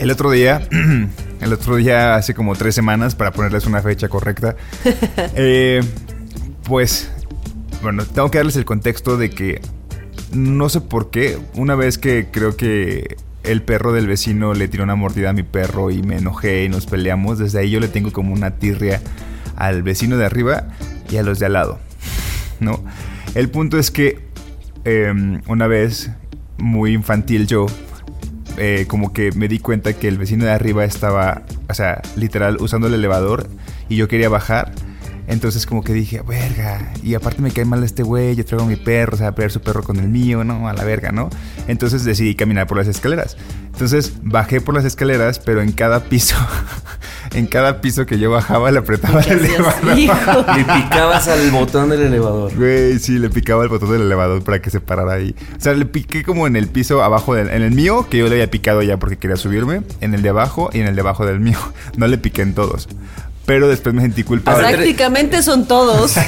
El otro día, el otro día, hace como tres semanas, para ponerles una fecha correcta, eh, pues, bueno, tengo que darles el contexto de que no sé por qué, una vez que creo que el perro del vecino le tiró una mordida a mi perro y me enojé y nos peleamos, desde ahí yo le tengo como una tirria al vecino de arriba y a los de al lado, ¿no? El punto es que eh, una vez, muy infantil yo, eh, como que me di cuenta que el vecino de arriba estaba, o sea, literal, usando el elevador y yo quería bajar. Entonces como que dije, verga, y aparte me cae mal este güey, yo traigo a mi perro, o sea, a pelear su perro con el mío, ¿no? A la verga, ¿no? Entonces decidí caminar por las escaleras. Entonces bajé por las escaleras, pero en cada piso, en cada piso que yo bajaba le apretaba el elevador. Le picabas al botón del elevador. Güey, sí, le picaba el botón del elevador para que se parara ahí. O sea, le piqué como en el piso abajo del... En el mío, que yo le había picado ya porque quería subirme. En el de abajo y en el de abajo del mío. No le piqué en todos. Pero después me sentí culpable. prácticamente son todos.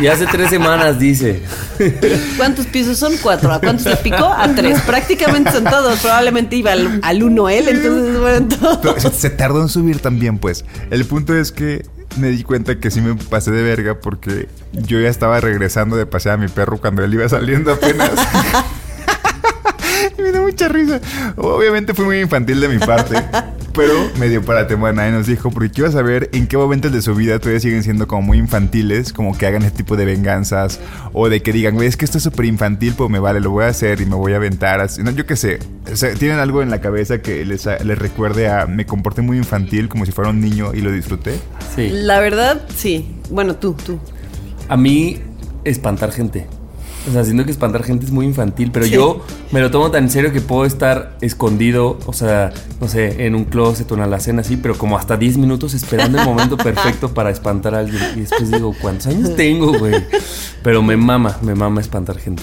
Y hace tres semanas dice. ¿Cuántos pisos son? Cuatro. ¿A cuántos le picó? A tres. Prácticamente son todos. Probablemente iba al, al uno él, entonces fueron todos. Pero se, se tardó en subir también, pues. El punto es que me di cuenta que sí me pasé de verga porque yo ya estaba regresando de pasear a mi perro cuando él iba saliendo apenas. Y me dio mucha risa. Obviamente fue muy infantil de mi parte. Pero me dio para tema, nadie nos dijo, porque quiero saber en qué momentos de su vida todavía siguen siendo como muy infantiles, como que hagan este tipo de venganzas, o de que digan, güey, es que esto es súper infantil, pues me vale, lo voy a hacer y me voy a aventar. Así. No, yo qué sé. O sea, tienen algo en la cabeza que les, les recuerde a me comporté muy infantil, como si fuera un niño y lo disfruté. Sí. La verdad, sí. Bueno, tú, tú. A mí, espantar gente. O sea, siento que espantar gente es muy infantil, pero Sí. yo me lo tomo tan en serio que puedo estar escondido, o sea, no sé, en un closet o en la alacena así, pero como hasta 10 minutos esperando el momento perfecto para espantar a alguien. Y después digo, ¿cuántos años tengo, güey? Pero me mama, me mama espantar gente.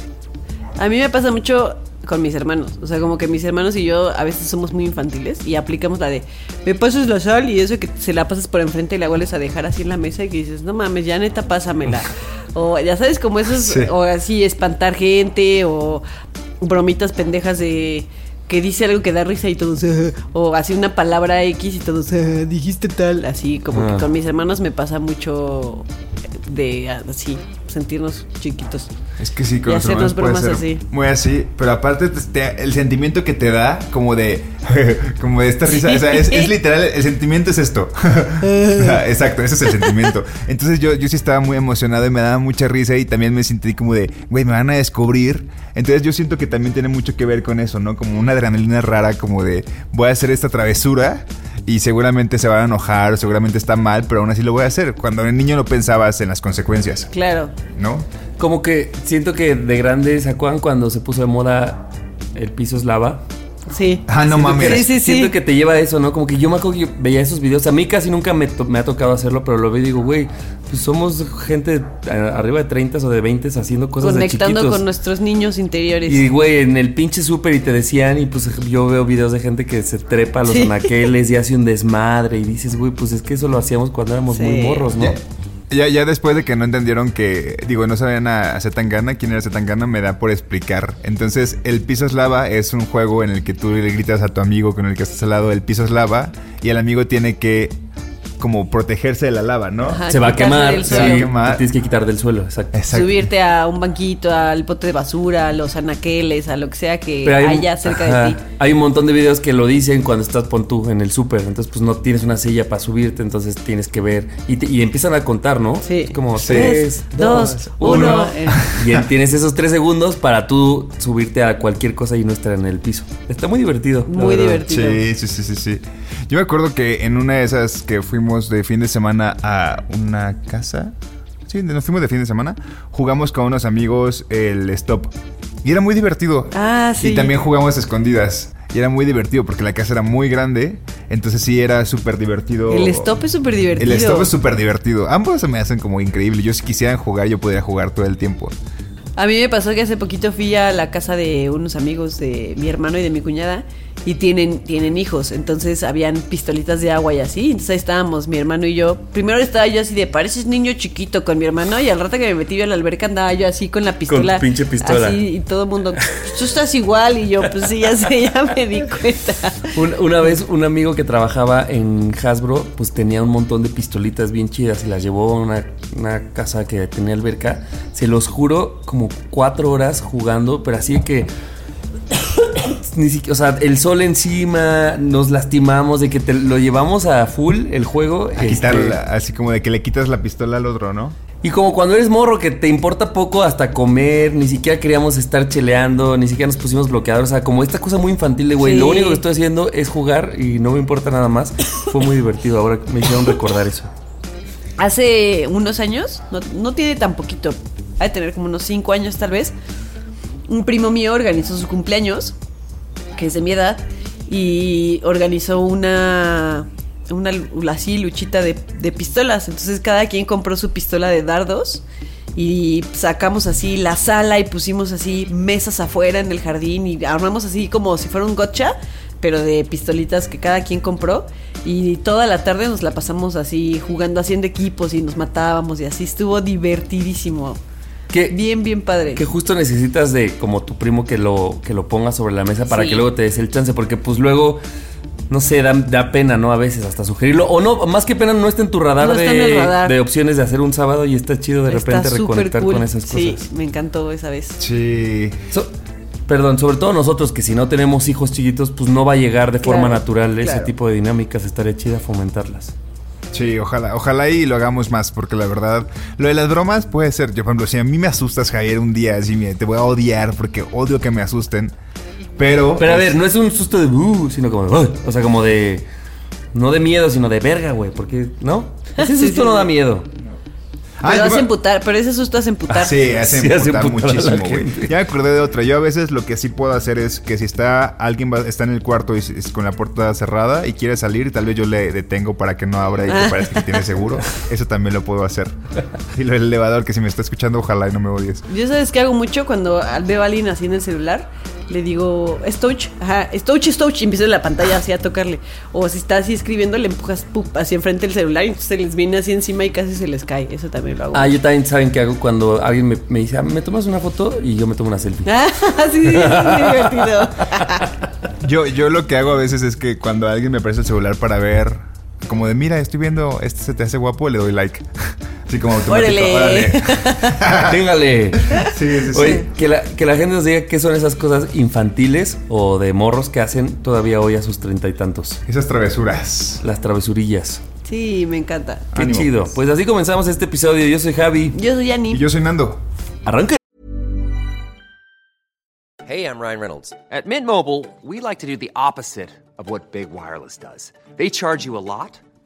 A mí me pasa mucho con mis hermanos. O sea, como que mis hermanos y yo a veces somos muy infantiles y aplicamos la de me pasas la sal y eso que se la pasas por enfrente y la vuelves a dejar así en la mesa y que dices, no mames, ya neta, pásamela. o ya sabes, como esos, Sí. o así, espantar gente o bromitas pendejas de que dice algo que da risa y todos, "Ah", o así una palabra X y todos, "Ah, dijiste tal. Así como Ah. que con mis hermanos me pasa mucho de así, sentirnos chiquitos. Es que sí, con Y los hacernos puede ser así. Muy así, pero aparte te- te- el sentimiento que te da, como de, como de esta risa, o sea, es, es literal, el sentimiento es esto. Exacto, ese es el sentimiento. Entonces yo, yo sí estaba muy emocionado y me daba mucha risa y también me sentí como de, güey, me van a descubrir. Entonces yo siento que también tiene mucho que ver con eso, ¿no? Como una adrenalina rara, como de, voy a hacer esta travesura. Y seguramente se van a enojar, seguramente está mal, pero aún así lo voy a hacer. Cuando el niño no pensabas en las consecuencias, Claro. ¿no? Como que siento que de grande, ¿se acuerdan cuando se puso de moda el piso es lava? Sí. Ah, no Siento mames. que- Sí, sí, sí. Siento que te lleva a eso, ¿no? Como que yo me acuerdo que yo veía esos videos. A mí casi nunca me, to- me ha tocado hacerlo, pero lo veo y digo, güey, pues somos gente arriba de 30 o de 20 haciendo cosas de Conectando con nuestros niños interiores. Y güey, en el pinche súper y te decían, y pues yo veo videos de gente que se trepa a los Sí. anaqueles y hace un desmadre. Y dices, güey, pues es que eso lo hacíamos cuando éramos Sí. muy morros, ¿no? Ya, ya, después de que no entendieron que, digo, no sabían a Zetangana, quién era Zetangana, me da por explicar. Entonces, el piso es lava es un juego en el que tú le gritas a tu amigo con el que estás al lado, el piso es lava, y el amigo tiene que como protegerse de la lava, ¿no? Ajá. Se va a quemar. Se va a quemar. te tienes que quitar del suelo, exacto. Exacto. Subirte a un banquito, al bote de basura, a los anaqueles, a lo que sea que hay, haya cerca ajá, de ti. hay un montón de videos que lo dicen cuando estás pon tú en el súper. Entonces, pues no tienes una silla para subirte, entonces tienes que ver. Y, te- y empiezan a contar, ¿no? Sí. Es como tres, dos, uno. uno. Y en- tienes esos tres segundos para tú subirte a cualquier cosa y no estar en el piso. Está muy divertido. Muy divertido. Sí, sí, sí, sí, sí. Yo me acuerdo que en una de esas que fuimos de fin de semana a una casa. Sí, nos fuimos de fin de semana. Jugamos con unos amigos el stop. Y era muy divertido. Ah, sí. Y también jugamos escondidas. Y era muy divertido porque la casa era muy grande. Entonces sí era súper divertido. El stop es súper divertido. El stop es súper divertido. Ambos se me hacen como increíble. Yo si quisieran jugar, yo podría jugar todo el tiempo. A mí me pasó que hace poquito fui a la casa de unos amigos de mi hermano y de mi cuñada y tienen, tienen hijos, entonces habían pistolitas de agua y así, entonces ahí estábamos mi hermano y yo. Primero estaba yo así de, pareces niño chiquito con mi hermano y al rato que me metí yo a la alberca andaba yo así con la pistola. pinche pistola. Así y todo el mundo, tú estás igual y yo, pues sí, ya sé, ya me di cuenta. Un- una vez un amigo que trabajaba en Hasbro, pues tenía un montón de pistolitas bien chidas y las llevó a una, una casa que tenía alberca. Se los juro, como cuatro horas jugando, pero así que... Ni siquiera, o sea, el sol encima, nos lastimamos de que te lo llevamos a full el juego. A este, así como de que le quitas la pistola al otro, ¿no? y como cuando eres morro que te importa poco hasta comer, ni siquiera queríamos estar cheleando, ni siquiera nos pusimos bloqueadores, o sea, como esta cosa muy infantil de güey, Sí. lo único que estoy haciendo es jugar y no me importa nada más. Fue muy divertido, ahora me hicieron recordar eso. Hace unos años, no, no tiene tan poquito, ha de tener como unos 5 años tal vez, un primo mío organizó su cumpleaños, que es de mi edad, y organizó una, una así luchita de, de pistolas. Entonces cada quien compró su pistola de dardos y sacamos así la sala y pusimos así mesas afuera en el jardín y armamos así como si fuera un gotcha, pero de pistolitas que cada quien compró. Y toda la tarde nos la pasamos así jugando, haciendo equipos y nos matábamos y así estuvo divertidísimo. Que, Bien, bien padre. que justo necesitas de como tu primo que lo, que lo ponga sobre la mesa para Sí. que luego te des el chance, porque pues luego... No sé, da, da pena, ¿no? A veces hasta sugerirlo. O no, más que pena, no está en tu radar, No de, está en el radar. de opciones de hacer un sábado y está chido de repente Está reconectar cool. con esas cosas. Sí, me encantó esa vez. Sí. So- perdón, sobre todo nosotros que si no tenemos hijos chiquitos, pues no va a llegar de forma Claro, natural ese tipo de dinámicas. Estaría chida fomentarlas. Sí, ojalá, ojalá y lo hagamos más, porque la verdad, lo de las bromas puede ser, yo por ejemplo, si a mí me asustas, Javier, un día así, mira, te voy a odiar porque odio que me asusten, pero... Pero a pues, ver, no es un susto de "Uh", sino como de "Uy", O sea, como de. No de miedo, sino de verga, güey. Porque, ¿no? Ese susto sí, no da miedo. Ah, pero yo hace me- emputar, pero ese susto hace emputar. Ah, sí, hace Sí, hace emputar muchísimo, güey. Ya me acordé de otra. Yo a veces lo que sí puedo hacer es que si está alguien va- está en el cuarto y s- con la puerta cerrada y quiere salir, tal vez yo le detengo para que no abra y que parezca que tiene seguro. Eso también lo puedo hacer. Y lo del elevador, que si me está escuchando, ojalá y no me odies. Yo sabes que hago mucho cuando veo a alguien así en el celular, le digo, Stouch, ajá, Stouch, Stouch, y empiezo en la pantalla así a tocarle. O si está así escribiendo, le empujas pup, hacia enfrente del celular y entonces se les viene así encima y casi se les cae. Eso también lo hago. Ah, yo también saben qué hago cuando alguien me, me dice, ah, ¿me tomas una foto? Y yo me tomo una selfie. Ah, sí, sí, es muy divertido. Yo, yo lo que hago a veces es que cuando alguien me presta el celular para ver, como de mira, estoy viendo, este se te hace guapo, le doy like. Así como automático. Órale. órale. Téngale. Sí, sí, sí. Oye, que la, que la gente nos diga qué son esas cosas infantiles o de morros que hacen todavía hoy a sus treinta y tantos. Esas travesuras. Las travesurillas. Sí, me encanta. Qué Ánimo. chido. Pues así comenzamos este episodio. Yo soy Javi. Yo soy Ani. Y yo soy Nando. Arranca. Hey, I'm Ryan Reynolds. At Mint Mobile, we like to do the opposite of what Big Wireless does. They charge you a lot,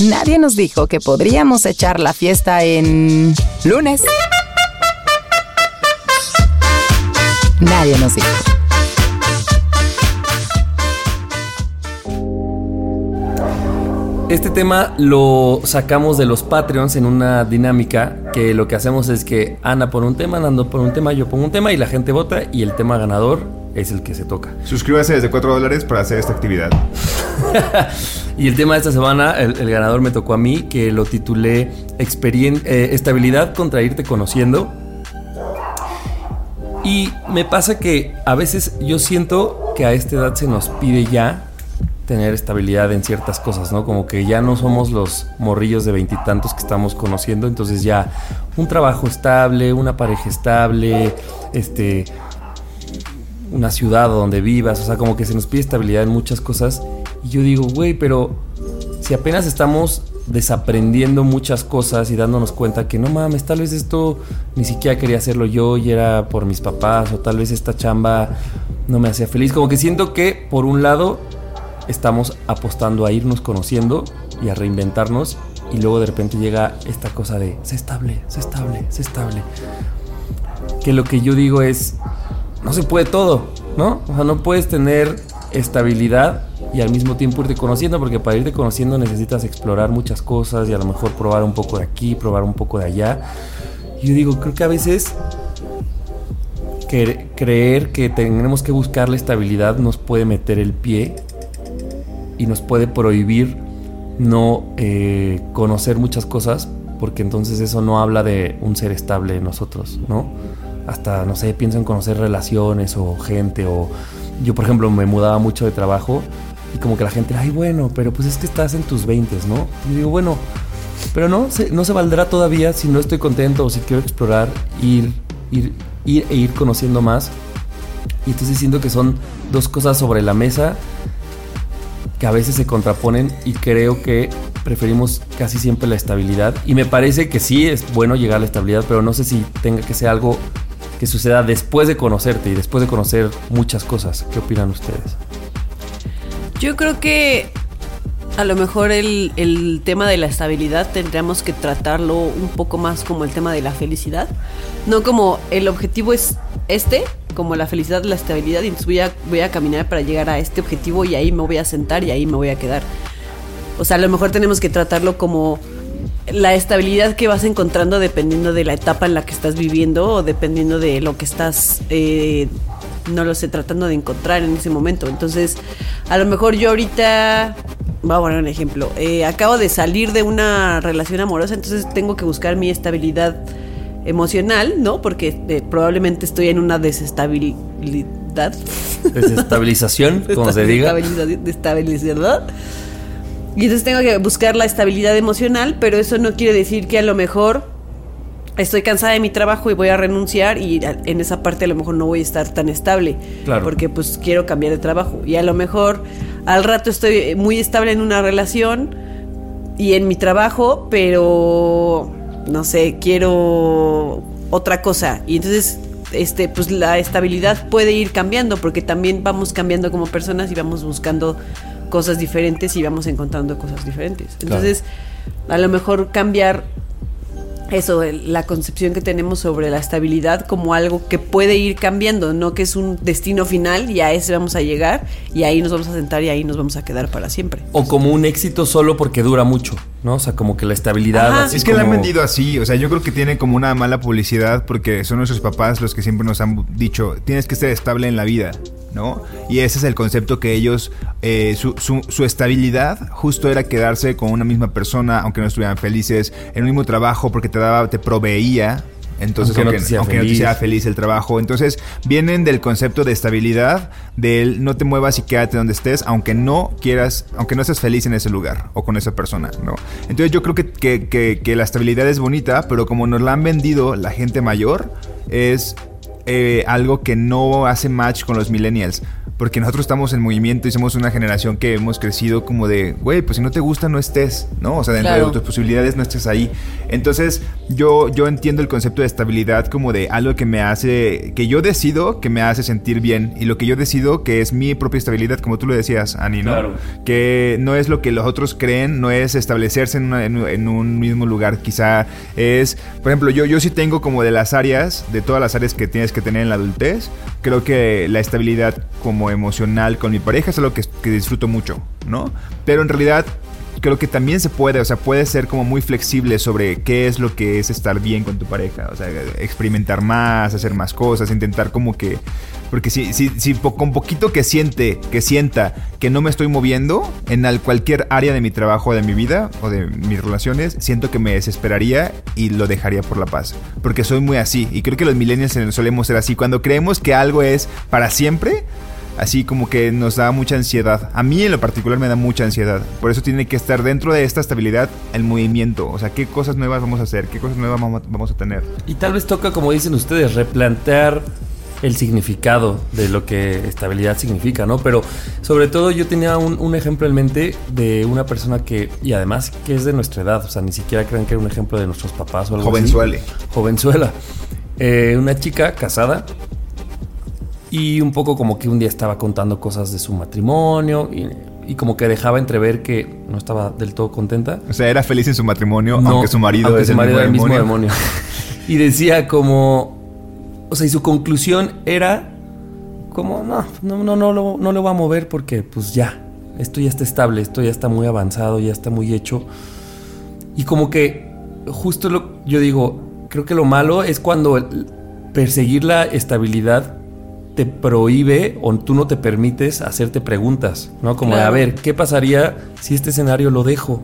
Nadie nos dijo que podríamos echar la fiesta en lunes. Nadie nos dijo. Este tema lo sacamos de los Patreons en una dinámica que lo que hacemos es que Ana pone un tema, Nando pone un tema, yo pongo un tema y la gente vota y el tema ganador es el que se toca. Suscríbase desde 4 dólares para hacer esta actividad. y el tema de esta semana, el, ganador me tocó a mí, que lo titulé Experien eh, Estabilidad contra irte conociendo. Y me pasa que a veces yo siento que a esta edad se nos pide ya tener estabilidad en ciertas cosas, ¿no? Como que ya no somos los morrillos de veintitantos que estamos conociendo, entonces ya un trabajo estable, una pareja estable, este, una ciudad donde vivas, o sea, como que se nos pide estabilidad en muchas cosas. Y yo digo, güey, pero si apenas estamos desaprendiendo muchas cosas y dándonos cuenta que no mames, tal vez esto ni siquiera quería hacerlo yo y era por mis papás, o tal vez esta chamba no me hacía feliz. Como que siento que, por un lado, estamos apostando a irnos conociendo y a reinventarnos, y luego de repente llega esta cosa de, sé estable, sé estable, sé estable. Que lo que yo digo es, no se puede todo, ¿no? O sea, no puedes tener estabilidad y al mismo tiempo irte conociendo, porque para irte conociendo necesitas explorar muchas cosas y a lo mejor probar un poco de aquí, probar un poco de allá. Yo digo, creo que a veces que, creer que tenemos que buscar la estabilidad nos puede meter el pie y nos puede prohibir no eh, conocer muchas cosas, porque entonces eso no habla de un ser estable en nosotros, ¿no? hasta, no sé, pienso en conocer relaciones o gente o yo, por ejemplo, me mudaba mucho de trabajo y como que la gente, ay, bueno, pero pues es que estás en tus 20, ¿no? Y digo, bueno, pero no, se, no se valdrá todavía si no estoy contento o si quiero explorar, ir, ir, ir e ir conociendo más. Y entonces siento que son dos cosas sobre la mesa que a veces se contraponen y creo que preferimos casi siempre la estabilidad. Y me parece que sí es bueno llegar a la estabilidad, pero no sé si tenga que ser algo que suceda después de conocerte y después de conocer muchas cosas. ¿Qué opinan ustedes? Yo creo que a lo mejor el, el, tema de la estabilidad tendríamos que tratarlo un poco más como el tema de la felicidad. No como el objetivo es este, como la felicidad, la estabilidad, y voy a, voy a caminar para llegar a este objetivo y ahí me voy a sentar y ahí me voy a quedar. O sea, a lo mejor tenemos que tratarlo como la estabilidad que vas encontrando dependiendo de la etapa en la que estás viviendo o dependiendo de lo que estás, eh, no lo sé, tratando de encontrar en ese momento. Entonces, a lo mejor yo ahorita, voy a poner un ejemplo, eh, acabo de salir de una relación amorosa, entonces tengo que buscar mi estabilidad emocional, ¿no? Porque eh, probablemente estoy en una desestabilidad. Desestabilización, como se diga. Desestabilidad. Y entonces tengo que buscar la estabilidad emocional, pero eso no quiere decir que a lo mejor estoy cansada de mi trabajo y voy a renunciar y en esa parte a lo mejor no voy a estar tan estable. Claro. Porque pues quiero cambiar de trabajo. Y a lo mejor al rato estoy muy estable en una relación y en mi trabajo, pero no sé, quiero otra cosa. Y entonces este, pues la estabilidad puede ir cambiando porque también vamos cambiando como personas y vamos buscando cosas diferentes y vamos encontrando cosas diferentes. Entonces, claro. a lo mejor cambiar eso, la concepción que tenemos sobre la estabilidad como algo que puede ir cambiando, no que es un destino final y a ese vamos a llegar y ahí nos vamos a sentar y ahí nos vamos a quedar para siempre. O como un éxito solo porque dura mucho, ¿no? O sea, como que la estabilidad... Es que como... la han vendido así, o sea, yo creo que tiene como una mala publicidad porque son nuestros papás los que siempre nos han dicho, tienes que ser estable en la vida. ¿No? Y ese es el concepto que ellos, eh, su, su, su, estabilidad justo era quedarse con una misma persona, aunque no estuvieran felices, en un mismo trabajo porque te daba, te proveía. Entonces, aunque, aunque, no, aunque no, te sea feliz el trabajo. Entonces, vienen del concepto de estabilidad, del no te muevas y quédate donde estés, aunque no quieras, aunque no estés feliz en ese lugar o con esa persona, ¿no? Entonces, yo creo que, que, que, que la estabilidad es bonita, pero como nos la han vendido la gente mayor, es eh, algo que no hace match con los millennials. Porque nosotros estamos en movimiento y somos una generación que hemos crecido como de, güey, pues si no te gusta, no estés, ¿no? O sea, dentro claro. de tus posibilidades no estés ahí. Entonces, yo, yo entiendo el concepto de estabilidad como de algo que me hace, que yo decido que me hace sentir bien. Y lo que yo decido que es mi propia estabilidad, como tú lo decías, Ani, ¿no? Claro. Que no es lo que los otros creen, no es establecerse en, una, en, en, un mismo lugar. Quizá es, por ejemplo, yo, yo sí tengo como de las áreas, de todas las áreas que tienes que tener en la adultez, creo que la estabilidad como emocional con mi pareja es algo que, disfruto mucho, ¿no? Pero en realidad creo que también se puede, o sea, puede ser como muy flexible sobre qué es lo que es estar bien con tu pareja. O sea, experimentar más, hacer más cosas, intentar como que. Porque si, con poquito que siente, que sienta que no me estoy moviendo en al- cualquier área de mi trabajo, de mi vida o de mis relaciones, siento que me desesperaría y lo dejaría por la paz. Porque soy muy así. Y creo que los millennials solemos ser así. Cuando creemos que algo es para siempre, así como que nos da mucha ansiedad. A mí en lo particular me da mucha ansiedad. Por eso tiene que estar dentro de esta estabilidad el movimiento. O sea, qué cosas nuevas vamos a hacer, qué cosas nuevas vamos a tener. Y tal vez toca, como dicen ustedes, replantear el significado de lo que estabilidad significa, ¿no? Pero sobre todo yo tenía un, un ejemplo en mente de una persona que, y además que es de nuestra edad, o sea, ni siquiera crean que era un ejemplo de nuestros papás o algo Jovenzuele. así. Jovenzuela. Eh, una chica casada y un poco como que un día estaba contando cosas de su matrimonio y, y como que dejaba entrever que no estaba del todo contenta. O sea, era feliz en su matrimonio, No, aunque su marido aunque es su marido mismo era el mismo demonio. demonio. y decía como, o sea, y su conclusión era como, no, no, no, no, lo, no lo va a mover porque pues ya, esto ya está estable, esto ya está muy avanzado, ya está muy hecho. Y como que justo lo, yo digo, creo que lo malo es cuando el- perseguir la estabilidad te prohíbe o tú no te permites hacerte preguntas, ¿no? Como de, a ver, ¿qué pasaría si este escenario lo dejo?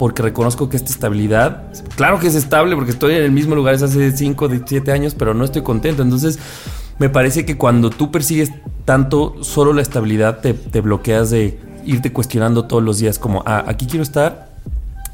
Porque reconozco que esta estabilidad, claro que es estable porque estoy en el mismo lugar desde hace 5, 7 años, pero no estoy contento. Entonces, me parece que cuando tú persigues tanto solo la estabilidad, te, te bloqueas de irte cuestionando todos los días como, ah, aquí quiero estar,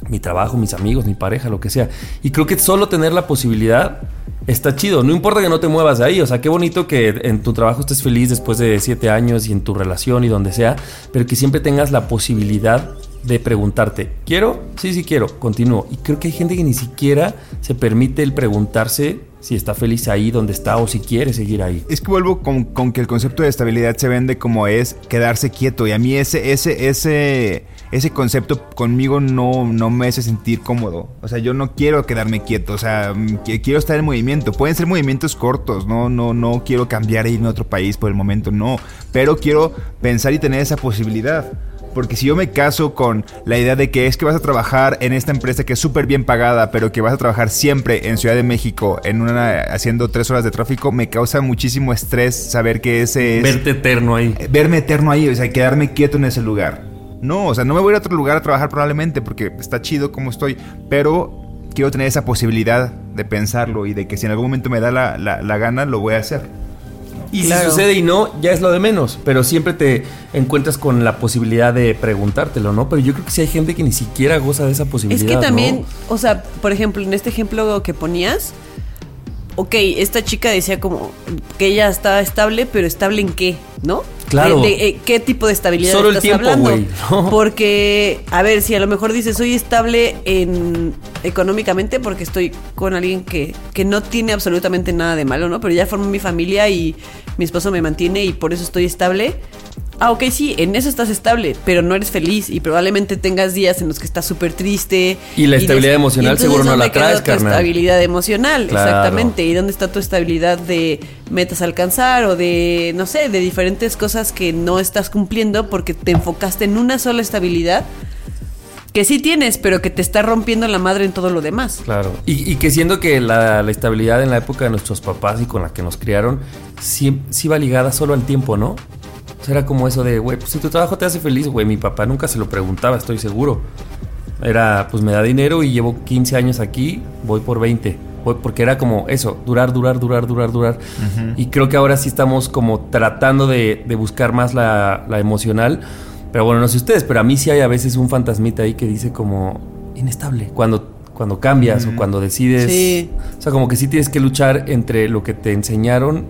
mi trabajo, mis amigos, mi pareja, lo que sea. Y creo que solo tener la posibilidad está chido. No importa que no te muevas de ahí. O sea, qué bonito que en tu trabajo estés feliz después de siete años y en tu relación y donde sea, pero que siempre tengas la posibilidad de preguntarte, ¿quiero? Sí, sí quiero, continúo. Y creo que hay gente que ni siquiera se permite el preguntarse si está feliz ahí donde está o si quiere seguir ahí. Es que vuelvo con, con que el concepto de estabilidad se vende como es quedarse quieto. Y a mí ese, ese, ese, ese concepto conmigo no, no me hace sentir cómodo. O sea, yo no quiero quedarme quieto. O sea, quiero estar en movimiento. Pueden ser movimientos cortos. No, no, no quiero cambiar e irme a otro país por el momento. No. Pero quiero pensar y tener esa posibilidad. Porque si yo me caso con la idea de que es que vas a trabajar en esta empresa que es súper bien pagada, pero que vas a trabajar siempre en Ciudad de México, en una haciendo tres horas de tráfico, me causa muchísimo estrés saber que ese es Verte eterno ahí. eh, verme eterno ahí, o sea, quedarme quieto en ese lugar. No, o sea, no me voy a ir a otro lugar a trabajar probablemente porque está chido como estoy, pero quiero tener esa posibilidad de pensarlo y de que si en algún momento me da la, la- la gana, lo voy a hacer. Y Claro. si sucede y no, ya es lo de menos. Pero siempre te encuentras con la posibilidad de preguntártelo, ¿no? Pero yo creo que sí hay gente que ni siquiera goza de esa Es posibilidad. que también, ¿no? o sea, por ejemplo, en este ejemplo que ponías, ok, esta chica decía como que ella está estable, pero estable en qué, ¿no? Claro. De, de, eh, ¿Qué tipo de estabilidad Solo el estás tiempo, hablando? Porque, a ver, si a lo mejor dices, soy estable en económicamente porque estoy con alguien que, que no tiene absolutamente nada de malo, ¿no? Pero ya formó mi familia y mi esposo me mantiene y por eso estoy estable. Ah, ok, sí, en eso estás estable, pero no eres feliz y probablemente tengas días en los que estás súper triste. Y la estabilidad des- emocional seguro no ¿dónde la traes, tu carnal? estabilidad emocional, Claro. exactamente. ¿Y dónde está tu estabilidad de metas a alcanzar o de, no sé, de diferentes cosas que no estás cumpliendo porque te enfocaste en una sola estabilidad que sí tienes, pero que te está rompiendo la madre en todo lo demás? Claro. Y, y que siendo que la, la estabilidad en la época de nuestros papás y con la que nos criaron, sí, sí va ligada solo al tiempo, ¿no? Sea, era como eso de, güey, pues si tu trabajo te hace feliz, güey, mi papá nunca se lo preguntaba, estoy seguro. Era, pues me da dinero y llevo 15 años aquí, voy por 20. Voy- porque era como eso, durar, durar, durar, durar, durar. Y creo que ahora sí estamos como tratando de, de buscar más la, la emocional. Pero bueno, no sé ustedes, pero a mí sí hay a veces un fantasmita ahí que dice como inestable. Cuando, cuando cambias o cuando decides. Sí. O sea, como que sí tienes que luchar entre lo que te enseñaron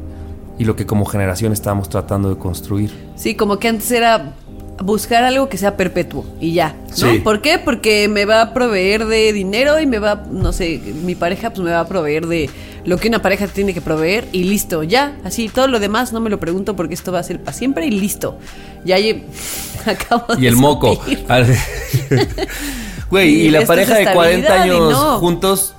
y lo que como generación estábamos tratando de construir. Sí, como que antes era buscar algo que sea perpetuo y ya, ¿no? Sí. ¿Por qué? Porque me va a proveer de dinero y me va, no sé, mi pareja pues me va a proveer de lo que una pareja tiene que proveer y listo, ya, así, todo lo demás no me lo pregunto porque esto va a ser para siempre y listo. Ya acabo Y de el moco. Güey, Y y la pareja de 40 estabilidad y años no. juntos,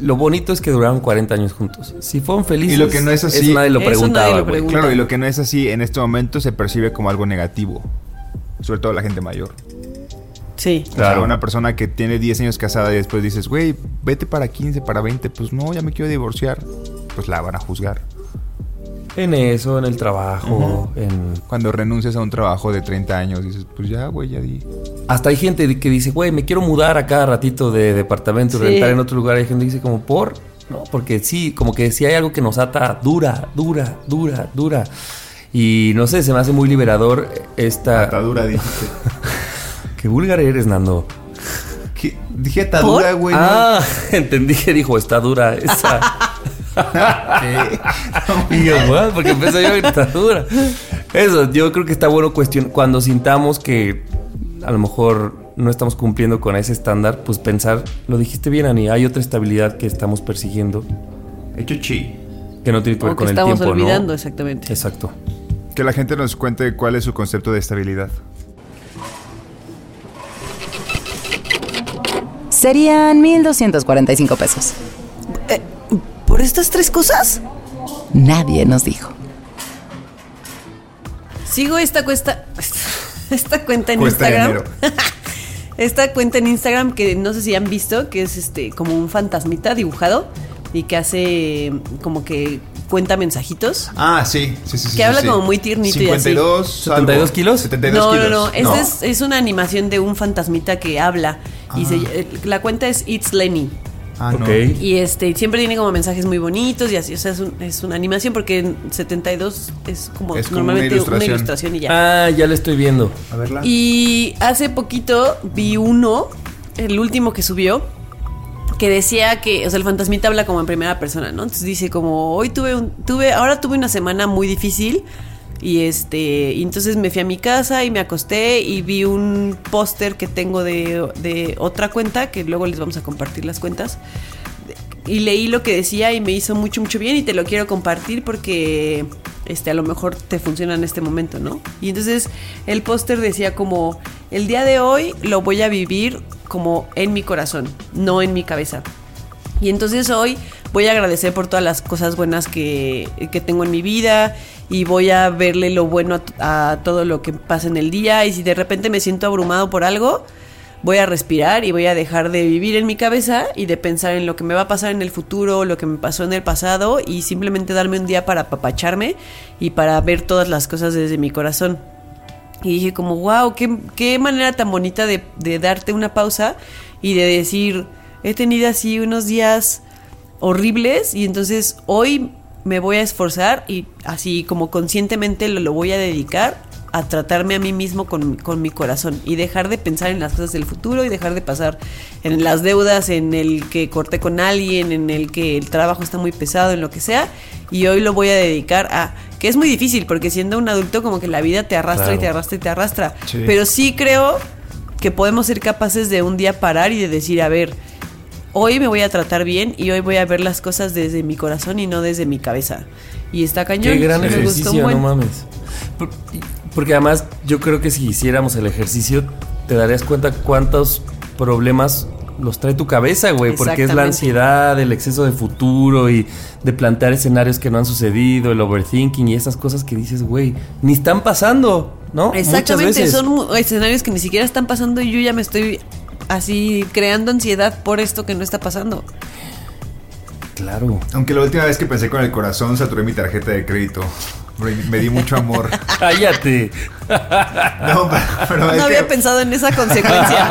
lo bonito es que duraron 40 años juntos. Si fueron felices, Y lo que no es así- eso nadie lo Eso preguntaba, nadie lo güey. pregunta. Claro, y lo que no es así en este momento se percibe como algo negativo, sobre todo la gente mayor. Sí. O sea, Claro. una persona que tiene 10 años casada y después dices, güey, vete para 15, para 20. Pues no, ya me quiero divorciar. Pues la van a juzgar. En eso, en el trabajo, en... Cuando renuncias a un trabajo de 30 años, dices, pues ya, güey, ya di. Hasta hay gente que dice, güey, me quiero mudar a cada ratito de departamento, Sí. rentar en otro lugar. Hay gente que dice como, ¿por? No, porque sí, como que si hay algo que nos ata dura, dura, dura, dura. Y no sé, se me hace muy liberador esta... Atadura, dijiste. Qué vulgar eres, Nando. ¿Qué? Dije atadura, güey. ¿no? ah, entendí que dijo, está dura esa. y yo, porque empezó yo, está dura. Eso, yo creo que está bueno cuestionar, cuando sintamos que a lo mejor no estamos cumpliendo con ese estándar, pues pensar, lo dijiste bien, Ani, hay otra estabilidad que estamos persiguiendo Hecho chi. que no tiene que ver con el estamos tiempo, olvidando, ¿no? exactamente. Exacto. Que la gente nos cuente cuál es su concepto de estabilidad. Serían 1.245 pesos. ¿Por estas tres cosas? Nadie nos dijo. Sigo esta cuesta. Esta cuenta en Cuesta Instagram. Esta cuenta en Instagram que no sé si han visto, que es este como un fantasmita dibujado y que hace como que cuenta mensajitos. Ah, sí, sí, sí. sí, Que habla sí. como muy tiernito y así. 52, 72 algo. kilos? 72 No, no, kilos. no. Esta es, es una animación de un fantasmita que habla. Y se- eh, la cuenta es It's Lenny. Ah, no. ok. Y este siempre tiene como mensajes muy bonitos y así. O sea, es, un- es una animación porque en 72 es como Es como normalmente una una ilustración. y ya. Ah, ya le estoy viendo. A verla. Y hace poquito vi uno, el último que subió, que decía que, o sea, el fantasmita habla como en primera persona, ¿no? Entonces dice como, hoy tuve un, tuve, ahora tuve una semana muy difícil y este, entonces me fui a mi casa y me acosté y vi un póster que tengo de, de otra cuenta, que luego les vamos a compartir las cuentas. Y leí lo que decía y me hizo mucho, mucho bien y te lo quiero compartir porque este, a lo mejor te funciona en este momento, ¿no? Y entonces el póster decía como, el día de hoy lo voy a vivir como en mi corazón, no en mi cabeza. Y entonces hoy voy a agradecer por todas las cosas buenas que, que tengo en mi vida y voy a verle lo bueno a, todo lo que pasa en el día y si de repente me siento abrumado por algo, voy a respirar y voy a dejar de vivir en mi cabeza y de pensar en lo que me va a pasar en el futuro, lo que me pasó en el pasado y simplemente darme un día para apapacharme y para ver todas las cosas desde mi corazón. Y dije como, wow, qué, qué manera tan bonita de, de darte una pausa y de decir, he tenido así unos días horribles y entonces hoy me voy a esforzar y así como conscientemente lo, lo voy a dedicar a tratarme a mí mismo con, con mi corazón y dejar de pensar en las cosas del futuro y dejar de pasar en las deudas, en el que corté con alguien, en el que el trabajo está muy pesado, en lo que sea. Y hoy lo voy a dedicar a... que es muy difícil porque siendo un adulto como que la vida te arrastra y te arrastra y te arrastra. Sí. Pero sí creo que podemos ser capaces de un día parar y de decir, a ver, hoy me voy a tratar bien y hoy voy a ver las cosas desde mi corazón y no desde mi cabeza. Y está cañón. Qué gran me gustó ejercicio, buen. no mames. Por- Porque además yo creo que si hiciéramos el ejercicio te darías cuenta cuántos problemas los trae tu cabeza, güey, porque es la ansiedad, el exceso de futuro y de plantear escenarios que no han sucedido, el overthinking y esas cosas que dices, güey, ni están pasando, ¿no? Exactamente, son escenarios que ni siquiera están pasando y yo ya me estoy así creando ansiedad por esto que no está pasando. Claro. Aunque la última vez que pensé con el corazón, saturé mi tarjeta de crédito. Me di mucho amor. Cállate. No, pero, pero No había que- pensado en esa consecuencia.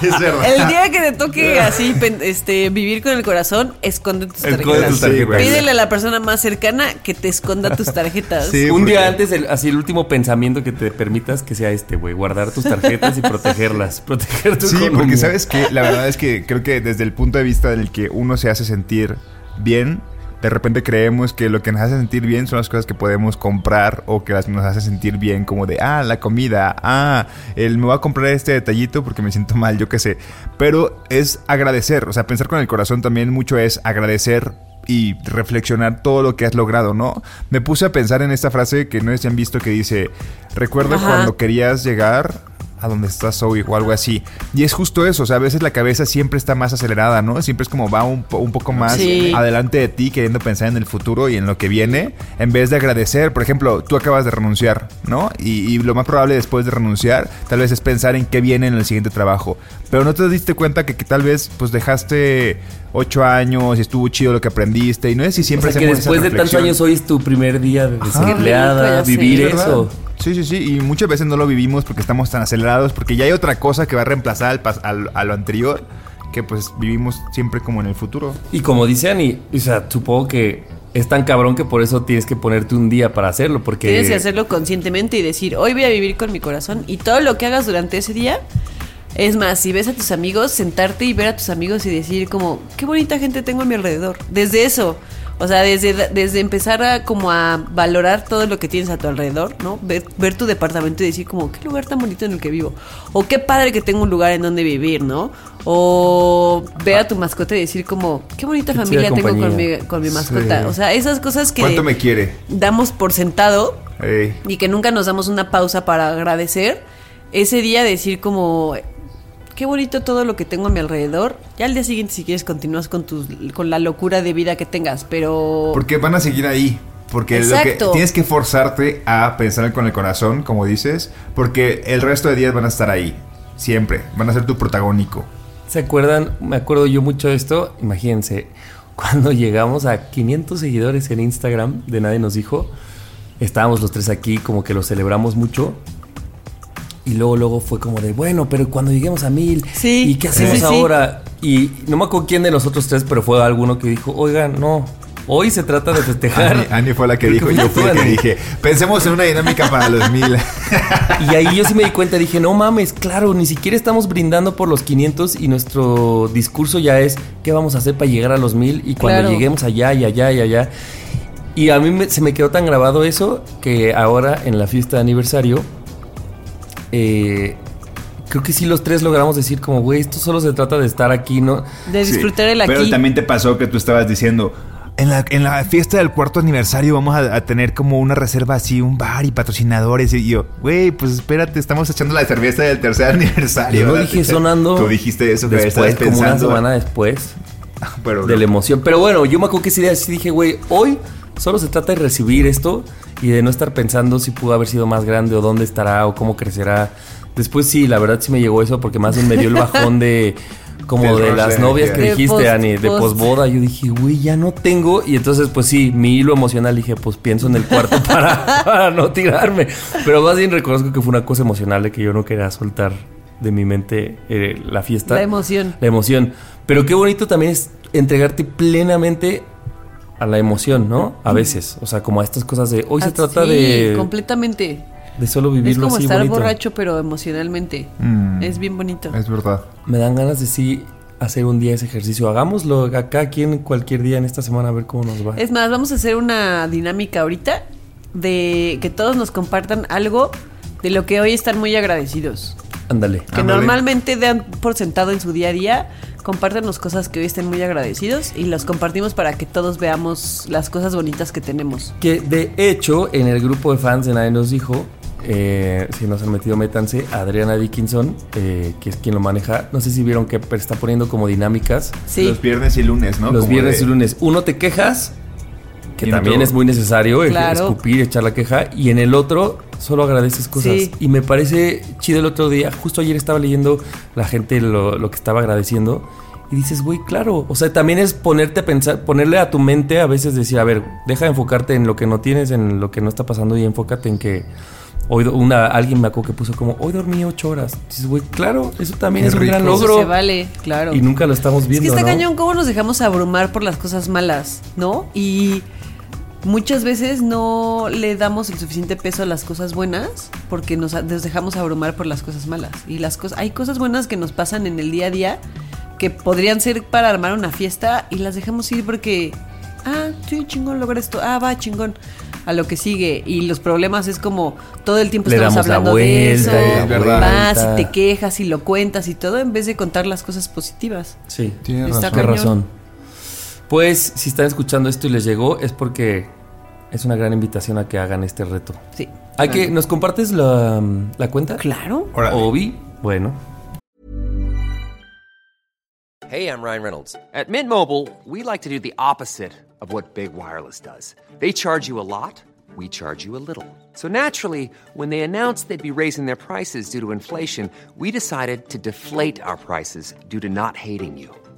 Es verdad. El día que te toque así este, vivir con el corazón, esconde tus Esconde tarjetas. tus tarjetas. Sí, güey. Pídele a la persona más cercana que te esconda tus tarjetas. Sí. Un porque- día antes, el- así el último pensamiento que te permitas que sea este, güey, guardar tus tarjetas y protegerlas, proteger tu Sí, porque sabes que la verdad es que creo que desde el punto de vista del que uno se hace sentir bien, de repente creemos que lo que nos hace sentir bien son las cosas que podemos comprar o que las nos hace sentir bien, como de, ah, la comida, ah, el me voy a comprar este detallito porque me siento mal, yo qué sé. Pero es agradecer, o sea, pensar con el corazón también mucho es agradecer y reflexionar todo lo que has logrado, ¿no? Me puse a pensar en esta frase que no sé si han visto que dice, recuerda cuando querías llegar a donde estás hoy o algo así. Y es justo eso, o sea, a veces la cabeza siempre está más acelerada, ¿no? Siempre es como va un, po- un poco más Sí. adelante de ti queriendo pensar en el futuro y en lo que viene, en vez de agradecer. Por ejemplo, tú acabas de renunciar, ¿no? Y, y lo más probable después de renunciar, tal vez es pensar en qué viene en el siguiente trabajo. Pero no te diste cuenta que, que tal vez pues dejaste ocho años y estuvo chido lo que aprendiste y no es si O siempre sea, que después de tantos años hoy es tu primer día de desempleada, vivir ¿verdad? eso. Sí, sí, sí. Y muchas veces no lo vivimos porque estamos tan acelerados, porque ya hay otra cosa que va a reemplazar al al- a lo anterior, que pues vivimos siempre como en el futuro. Y como dice Ani, o sea, supongo que es tan cabrón que por eso tienes que ponerte un día para hacerlo, porque... Tienes que hacerlo conscientemente y decir, hoy voy a vivir con mi corazón. Y todo lo que hagas durante ese día, es más, si ves a tus amigos, sentarte y ver a tus amigos y decir como, qué bonita gente tengo a mi alrededor. Desde eso, o sea, desde, desde empezar a como a valorar todo lo que tienes a tu alrededor, ¿no? Ver, ver tu departamento y decir como, qué lugar tan bonito en el que vivo. O qué padre que tengo un lugar en donde vivir, ¿no? O ver a tu mascota y decir como, qué bonita Qué familia tengo con mi, con mi mascota. Sí. O sea, esas cosas que ¿Cuánto me quiere? damos por sentado y que nunca nos damos una pausa para agradecer, ese día decir como qué bonito todo lo que tengo a mi alrededor. Ya al día siguiente si quieres continúas con tus con la locura de vida que tengas, pero Porque van a seguir ahí. Porque lo que tienes que forzarte a pensar con el corazón, como dices, porque el resto de días van a estar ahí. Siempre. Van a ser tu protagónico. ¿Se acuerdan? Me acuerdo yo mucho de esto. Imagínense, cuando llegamos a 500 seguidores en Instagram de Nadie nos dijo, estábamos los tres aquí, como que lo celebramos mucho. Y luego, luego fue como de, bueno, pero cuando lleguemos a mil, Sí, ¿y qué hacemos sí, sí. ahora? Y no me acuerdo quién de nosotros tres, pero fue alguno que dijo, oigan, no, hoy se trata de festejar. Ani, Ani fue la que dijo, yo fui la que dije, pensemos en una dinámica para los mil. Y ahí yo sí me di cuenta, dije, no mames, claro, ni siquiera estamos brindando por los 500 y nuestro discurso ya es qué vamos a hacer para llegar a los 1000 y cuando Claro. lleguemos allá y allá y allá. Y a mí me- se me quedó tan grabado eso que ahora en la fiesta de aniversario, eh, creo que sí los tres logramos decir como, güey, esto solo se trata de estar aquí, ¿no? de disfrutar el aquí. Pero también te pasó que tú estabas diciendo, en la, en la fiesta del cuarto aniversario vamos a, a tener como una reserva así, un bar y patrocinadores. Y yo, güey, pues espérate, estamos echando la cerveza del tercer aniversario. Yo dije sonando. Tú dijiste eso, que después, estabas como una semana después. Pero de la emoción. Pero bueno, yo me acuerdo que ese día sí dije, güey, hoy solo se trata de recibir esto y de no estar pensando si pudo haber sido más grande o dónde estará o cómo crecerá. Después sí, la verdad sí me llegó eso porque más bien me dio el bajón de como de las novias que. De dijiste, post- Ani, de post. posboda. Yo dije, güey, ya no tengo. Y entonces, pues sí, mi hilo emocional dije, pues pienso en el cuarto para, para no tirarme. Pero más bien reconozco que fue una cosa emocional de que yo no quería soltar de mi mente eh, la fiesta. La emoción. La emoción. Pero qué bonito también es entregarte plenamente a la emoción, ¿no? A veces. O sea, como a estas cosas de. Hoy se Ah, trata sí, de. completamente. De solo Es vivirlo como así estar bonito. borracho pero emocionalmente. Mm. Es bien bonito. Es verdad. Me dan ganas de sí hacer un día ese ejercicio. Hagámoslo acá, aquí en cualquier día en esta semana, a ver cómo nos va. Es más, vamos a hacer una dinámica ahorita de que todos nos compartan algo de lo que hoy están muy agradecidos. Ándale. Que Ándale. normalmente dan por sentado en su día a día. Compártanos cosas que hoy estén muy agradecidos y las compartimos para que todos veamos las cosas bonitas que tenemos. Que de hecho, en el grupo de fans de Nadie nos dijo. eh, si no se han metido, métanse. Adriana Dickinson, eh, que es quien lo maneja. No sé si vieron que está poniendo como dinámicas. Sí. Los viernes y lunes, ¿no? Los Como viernes de- y lunes. Uno te quejas, que Y también otro- es muy necesario, Claro. escupir, echar la queja. Y en el otro solo agradeces cosas. Sí. Y me parece chido el otro día. Justo ayer estaba leyendo la gente lo, lo que estaba agradeciendo. Y dices, güey, claro. O sea, también es ponerte a pensar, ponerle a tu mente a veces decir, a ver, deja de enfocarte en lo que no tienes, en lo que no está pasando y enfócate en que. Hoy una, alguien me acuerdo que puso como, hoy dormí ocho horas. Dices, güey, claro, eso también Qué es un gran rico. Eso logro. se vale, claro. Y nunca lo estamos Es viendo. que está ¿no? cañón cómo nos dejamos abrumar por las cosas malas, ¿no? Y muchas veces no le damos el suficiente peso a las cosas buenas porque nos, nos dejamos abrumar por las cosas malas. Y las cosas, hay cosas buenas que nos pasan en el día a día que podrían ser para armar una fiesta y las dejamos ir porque, ah, sí, chingón, logra esto, ah, va, chingón. A lo que sigue. Y los problemas es como todo el tiempo Le estamos hablando de eso. Vas y te quejas y lo cuentas y todo en vez de contar las cosas positivas. Sí, Tienes Está razón. Razón. Pues, si están escuchando esto y les llegó, es porque es una gran invitación a que hagan este reto. Sí. ¿Hay que, ¿Nos compartes la, la cuenta? Claro. Obi, bueno. Hey, I'm Ryan Reynolds. At Mint Mobile, we like to do the opposite of what Big Wireless does. They charge you a lot, we charge you a little. So naturally, when they announced they'd be raising their prices due to inflation, we decided to deflate our prices due to not hating you.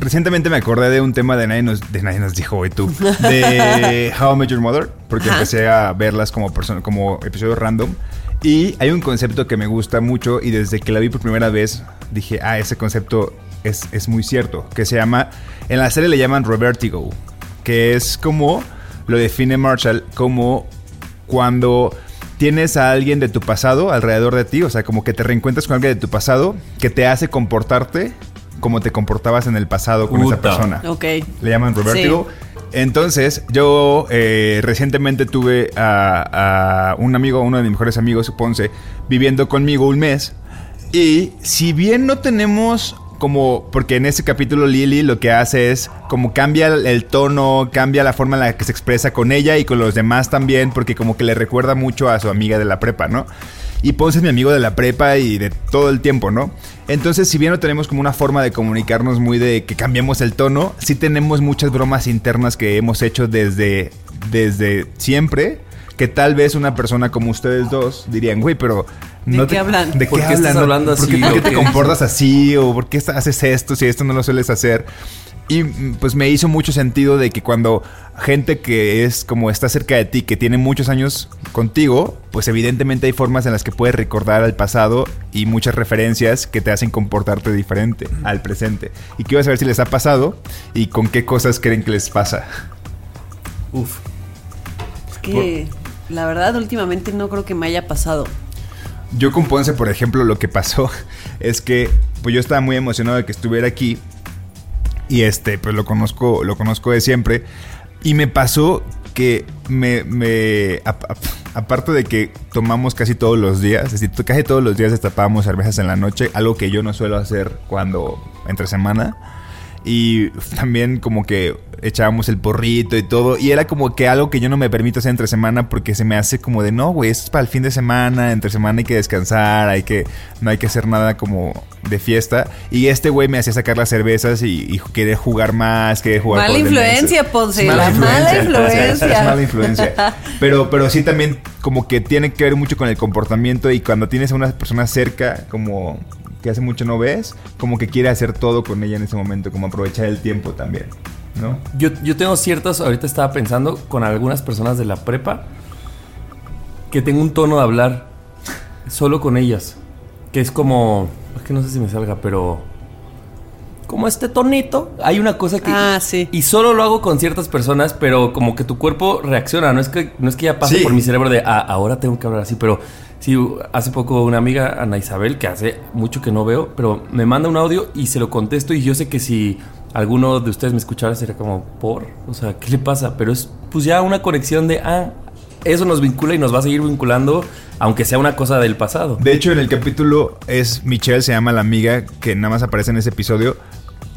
Recientemente me acordé de un tema de nadie nos, de nadie nos dijo hoy tú. De How I Met Your Mother. Porque Ajá. empecé a verlas como, persona, como episodios random. Y hay un concepto que me gusta mucho. Y desde que la vi por primera vez dije, ah, ese concepto es, es muy cierto. Que se llama. En la serie le llaman Robertigo. Que es como. Lo define Marshall como cuando tienes a alguien de tu pasado alrededor de ti, o sea, como que te reencuentras con alguien de tu pasado que te hace comportarte como te comportabas en el pasado con esa persona. Ok. Le llaman Robertigo. Entonces, yo eh, recientemente tuve a, a un amigo, uno de mis mejores amigos, Ponce, viviendo conmigo un mes. Y si bien no tenemos como, porque en ese capítulo Lily lo que hace es como cambia el, el tono, cambia la forma en la que se expresa con ella y con los demás también, porque como que le recuerda mucho a su amiga de la prepa, ¿no? Y Ponce es mi amigo de la prepa y de todo el tiempo, ¿no? Entonces, si bien no tenemos como una forma de comunicarnos muy de que cambiemos el tono, sí tenemos muchas bromas internas que hemos hecho desde, desde siempre, que tal vez una persona como ustedes dos dirían, güey, pero... ¿De no qué te- hablan? ¿De ¿Por qué qué estás hablan? hablando ¿Por qué, así? por qué ¿O te comportas así? ¿O por qué haces esto si esto no lo sueles hacer? Y pues me hizo mucho sentido de que cuando gente que es como está cerca de ti, que tiene muchos años contigo, pues evidentemente hay formas en las que puedes recordar al pasado y muchas referencias que te hacen comportarte diferente al presente. Y quiero saber si les ha pasado y con qué cosas creen que les pasa. Uf. Es que la verdad últimamente no creo que me haya pasado. Yo con Ponce, por ejemplo, lo que pasó es que pues yo estaba muy emocionado de que estuviera aquí y este pues lo conozco lo conozco de siempre y me pasó que me, me ap- ap- aparte de que tomamos casi todos los días, es decir, casi todos los días destapábamos cervezas en la noche, algo que yo no suelo hacer cuando entre semana. Y también como que echábamos el porrito y todo. Y era como que algo que yo no me permito hacer entre semana porque se me hace como de no, güey, esto es para el fin de semana. Entre semana hay que descansar, hay que, no hay que hacer nada como de fiesta. Y este güey me hacía sacar las cervezas y, y querer jugar más, querer jugar Mala influencia, Ponce, la mala sí, influencia. Es mala influencia. Pero, pero sí también como que tiene que ver mucho con el comportamiento y cuando tienes a una persona cerca, como que hace mucho no ves, como que quiere hacer todo con ella en ese momento, como aprovechar el tiempo también, ¿no? Yo, yo tengo ciertas, ahorita estaba pensando con algunas personas de la prepa que tengo un tono de hablar solo con ellas. Que es como, es que no sé si me salga, pero como este tonito. Hay una cosa que... Ah, sí. Y solo lo hago con ciertas personas, pero como que tu cuerpo reacciona. No es que, no es que ya pase Sí. por mi cerebro de, ah, ahora tengo que hablar así, pero... Sí, hace poco una amiga, Ana Isabel, que hace mucho que no veo, pero me manda un audio y se lo contesto y yo sé que si alguno de ustedes me escuchara sería como, ¿por? O sea, ¿qué le pasa? Pero es pues ya una conexión de, ah, eso nos vincula y nos va a seguir vinculando, aunque sea una cosa del pasado. De hecho, en el capítulo es Michelle, se llama la amiga que nada más aparece en ese episodio.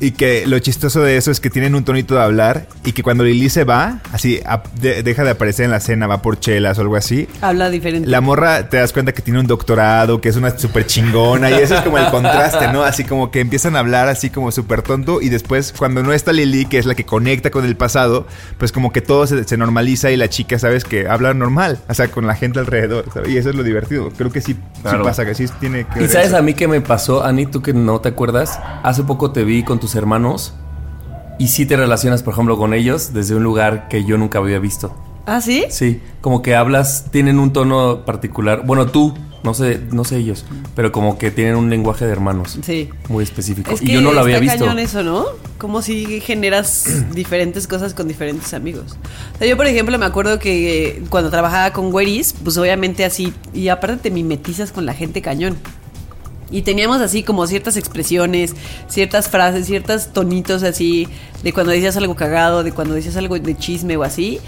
Y que lo chistoso de eso es que tienen un tonito de hablar y que cuando Lili se va, así a- de- deja de aparecer en la cena, va por chelas o algo así. Habla diferente. La morra te das cuenta que tiene un doctorado, que es una súper chingona y eso es como el contraste, ¿no? Así como que empiezan a hablar así como súper tonto y después cuando no está Lili, que es la que conecta con el pasado, pues como que todo se, se normaliza y la chica, ¿sabes? Que habla normal, o sea, con la gente alrededor, ¿sabes? Y eso es lo divertido. Creo que sí, pasa, que sí tiene que ¿Y ver sabes eso. a mí qué me pasó, Ani? Tú que no te acuerdas, hace poco te vi con tus hermanos y sí te relacionas, por ejemplo, con ellos desde un lugar que yo nunca había visto. ¿Ah, sí? Sí, como que hablas, tienen un tono particular. Bueno, tú, No sé, no sé ellos, pero como que tienen un lenguaje de hermanos Sí. muy específico. Es y que yo no lo había está visto. cañón eso, ¿no? Como si generas diferentes cosas con diferentes amigos. O sea, yo, por ejemplo, me acuerdo que eh, cuando trabajaba con Weris, pues obviamente así, y aparte te mimetizas con la gente cañón. Y teníamos así como ciertas expresiones, ciertas frases, ciertos tonitos así, de cuando decías algo cagado, de cuando decías algo de chisme o así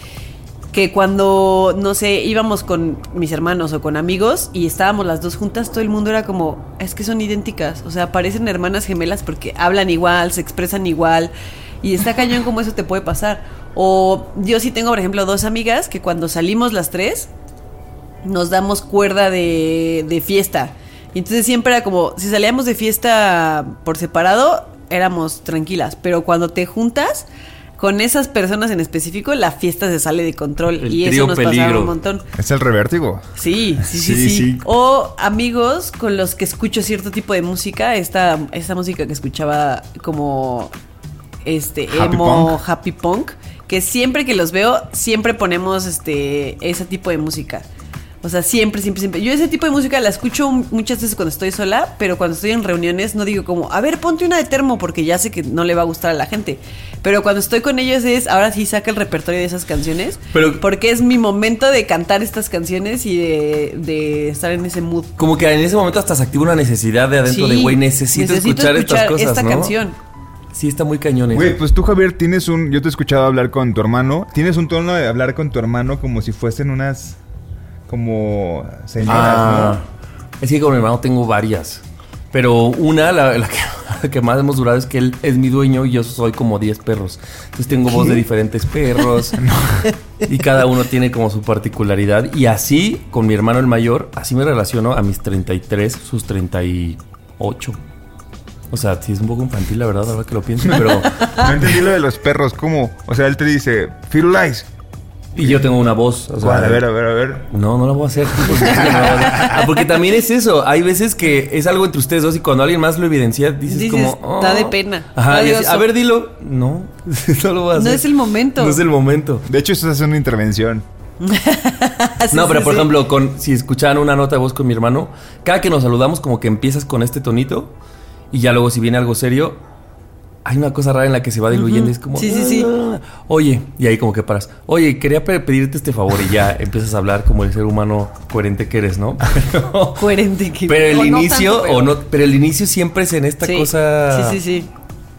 que cuando, no sé, íbamos con mis hermanos o con amigos y estábamos las dos juntas, todo el mundo era como, es que son idénticas, o sea, parecen hermanas gemelas porque hablan igual, se expresan igual y está cañón como eso te puede pasar. O yo sí tengo, por ejemplo, dos amigas que cuando salimos las tres, nos damos cuerda de, de fiesta. Y entonces siempre era como, si salíamos de fiesta por separado, éramos tranquilas, pero cuando te juntas con esas personas en específico, la fiesta se sale de control El y eso nos pasaba peligro. un montón. Es el revértigo. Sí, sí, sí, Sí, sí, sí. O amigos con los que escucho cierto tipo de música, esta, esta música que escuchaba como este Happy emo, punk. happy punk, que siempre que los veo, siempre ponemos este ese tipo de música. O sea, siempre, siempre, siempre. Yo ese tipo de música la escucho muchas veces cuando estoy sola, pero cuando estoy en reuniones no digo como, a ver, ponte una de termo, porque ya sé que no le va a gustar a la gente. Pero cuando estoy con ellos es, ahora sí saca el repertorio de esas canciones, Pero- porque es mi momento de cantar estas canciones y de, de estar en ese mood. Como que en ese momento hasta se activa una necesidad de adentro Sí, de, güey, necesito, escuchar, estas cosas, esta ¿no? canción. Sí, está muy cañón eso. Güey, pues tú, Javier, tienes un. Yo te he escuchado hablar con tu hermano. Tienes un tono de hablar con tu hermano como si fuesen unas. Como. Señoras, Ah, es que con mi hermano tengo varias. Pero una, la, la que, la que más hemos durado es que él es mi dueño y yo soy como 10 perros. Entonces tengo voz de diferentes perros. Y cada uno tiene como su particularidad. Y así, con mi hermano el mayor, así me relaciono a mis 33, sus 38. O sea, sí es un poco infantil, la verdad, ahora que lo pienso, pero... ¿no? No entendí lo de los perros. ¿Cómo? O sea, él te dice, Firulais. Y yo tengo una voz. o sea, ¿Cuál? A ver, a ver, a ver. No, no la voy a hacer. Porque, Ah, porque también es eso. Hay veces que es algo entre ustedes dos y cuando alguien más lo evidencia, dices, Dices, como. da "Oh". de pena. Ajá. Da y así, a ver, dilo. No, no lo voy a No hacer. es el momento. No es el momento. De hecho, eso es una intervención. No, sí, pero por sí. ejemplo, con, si escuchaban una nota de voz con mi hermano, cada que nos saludamos, como que empiezas con este tonito y ya luego, si viene algo serio, hay una cosa rara en la que se va diluyendo. y Es como. Sí, sí, sí. "Ah". Oye, y ahí como que paras. Oye, quería pe- pedirte este favor y ya empiezas a hablar como el ser humano coherente que eres, ¿no? Pero, Coherente. que- pero el o no inicio, tanto, pero- o no, pero el inicio siempre es en esta Sí. cosa. Sí, sí, sí.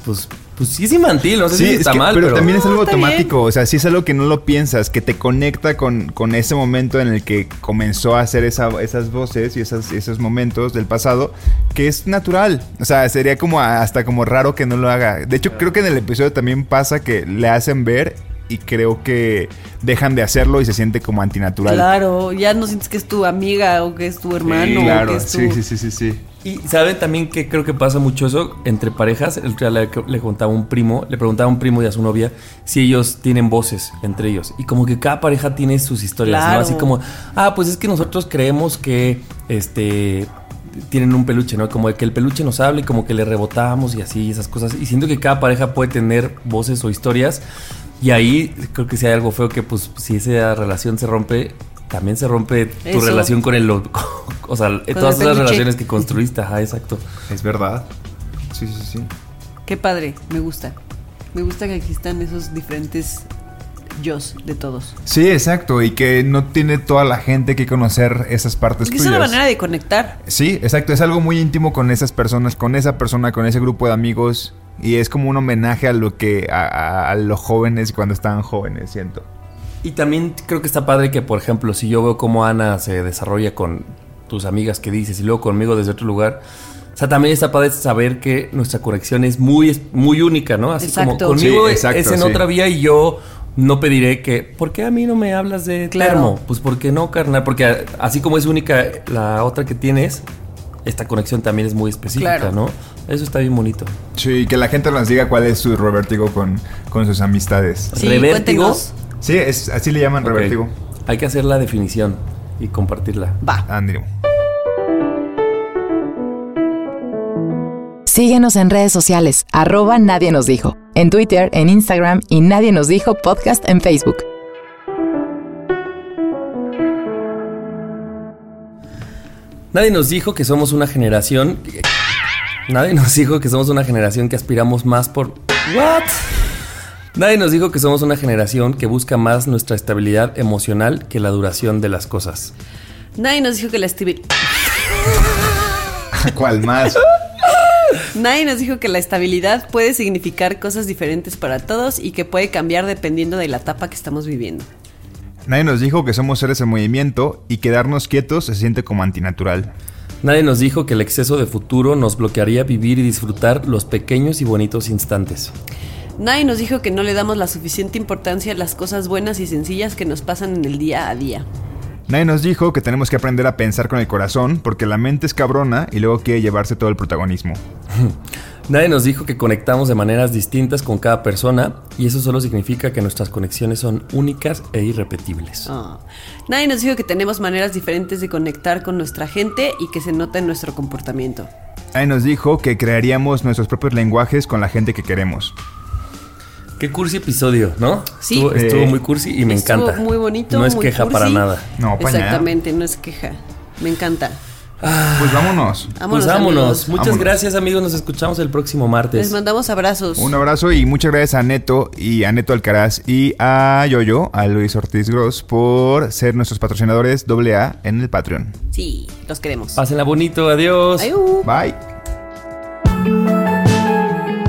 Pues, pues sí es infantil, no sé si es está que- mal, pero, pero, también es algo automático. O sea, sí es algo que no lo piensas, que te conecta con, con ese momento en el que comenzó a hacer esa- esas voces y esas, esos momentos del pasado, que es natural. O sea, sería como hasta como raro que no lo haga. De hecho, creo que en el episodio también pasa que le hacen ver y creo que dejan de hacerlo y se siente como antinatural. Claro, ya no sientes que es tu amiga o que es tu hermano Sí, o claro. que es tu... Sí, sí, sí, sí, sí. Y saben también que creo que pasa mucho eso entre parejas. El otro día le, le contaba a un primo, le preguntaba a un primo y a su novia si ellos tienen voces entre ellos. Y como que cada pareja tiene sus historias, Claro. ¿no? Así como, ah, pues es que nosotros creemos que este tienen un peluche, ¿no? Como de que el peluche nos habla y como que le rebotamos y así, esas cosas. Y siento que cada pareja puede tener voces o historias. Y ahí creo que si hay algo feo que, pues, si esa relación se rompe, también se rompe tu Eso. relación con el. O sea, todas esas relaciones que construiste, ajá, exacto. Es verdad. Sí, sí, sí. Qué padre, me gusta. Me gusta que existan esos diferentes yos de todos. Sí, exacto. Y que no tiene toda la gente que conocer esas partes es una manera de conectar. Sí, exacto. Es algo muy íntimo con esas personas, con esa persona, con ese grupo de amigos. Y es como un homenaje a lo que. a, a- a los jóvenes cuando estaban jóvenes, siento. Y también creo que está padre que, por ejemplo, si yo veo cómo Ana se desarrolla con tus amigas que dices y luego conmigo desde otro lugar. O sea, también está padre saber que nuestra conexión es muy, muy única, ¿no? Así Exacto. como conmigo Sí, exacto, es en sí. otra vía y yo no pediré que, ¿por qué a mí no me hablas de Claro. termo? Pues porque no, carnal, porque así como es única la otra que tienes, esta conexión también es muy específica, Claro. ¿no? Eso está bien bonito. Sí, que la gente nos diga cuál es su revertigo con, con sus amistades. Sí, ¿Revértigo? cuéntenos. Sí, es, así le llaman Ok. revertigo. Hay que hacer la definición y compartirla. Va. Andrew. Síguenos en redes sociales, arroba Nadie nos dijo, en Twitter, en Instagram y Nadie nos dijo podcast en Facebook. Nadie nos dijo que somos una generación. que- Nadie nos dijo que somos una generación que aspiramos más por. ¿What? Nadie nos dijo que somos una generación que busca más nuestra estabilidad emocional que la duración de las cosas. Nadie nos dijo que la estabi- ¿Cuál más? Nadie nos dijo que la estabilidad puede significar cosas diferentes para todos y que puede cambiar dependiendo de la etapa que estamos viviendo. Nadie nos dijo que somos seres en movimiento y quedarnos quietos se siente como antinatural. Nadie nos dijo que el exceso de futuro nos bloquearía vivir y disfrutar los pequeños y bonitos instantes. Nadie nos dijo que no le damos la suficiente importancia a las cosas buenas y sencillas que nos pasan en el día a día. Nadie nos dijo que tenemos que aprender a pensar con el corazón porque la mente es cabrona y luego quiere llevarse todo el protagonismo. Nadie nos dijo que conectamos de maneras distintas con cada persona y eso solo significa que nuestras conexiones son únicas e irrepetibles. Ah. Nadie nos dijo que tenemos maneras diferentes de conectar con nuestra gente y que se nota en nuestro comportamiento. Nadie nos dijo que crearíamos nuestros propios lenguajes con la gente que queremos. Qué cursi episodio, ¿no? Sí. Estuvo, estuvo Eh, muy cursi y me Estuvo encanta. muy bonito. No es muy queja cursi. para nada. No, nada. Exactamente, no es queja. Me encanta. Pues vámonos. pues vámonos. amigos. Muchas Vámonos. gracias, amigos. Nos escuchamos el próximo Les martes. mandamos abrazos. Un abrazo y muchas gracias a Neto y a Neto Alcaraz y a Yoyo, a Luis Ortiz Gross por ser nuestros patrocinadores AA en el Patreon. Sí, los queremos. Pásenla bonito. Adiós. Ayú. Bye.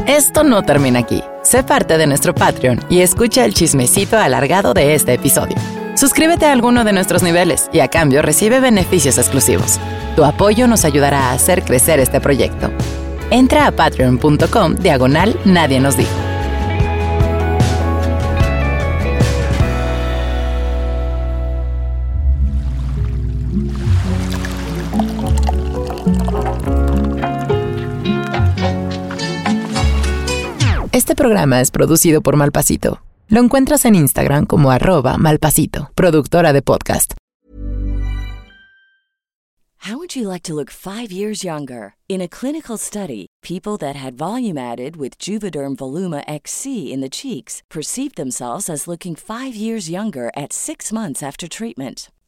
Esto no termina aquí. Sé parte de nuestro Patreon y escucha el chismecito alargado de este episodio. Suscríbete a alguno de nuestros niveles y a cambio recibe beneficios exclusivos. Tu apoyo nos ayudará a hacer crecer este proyecto. Entra a patreon.com diagonal Nadie nos dijo. Este programa es producido por Malpasito. Lo encuentras en Instagram como arroba malpasito, productora de podcast. How would you like to look five years younger? In a clinical study, people that had volume added with Juvederm Voluma XC in the cheeks perceived themselves as looking five years younger at six months after treatment.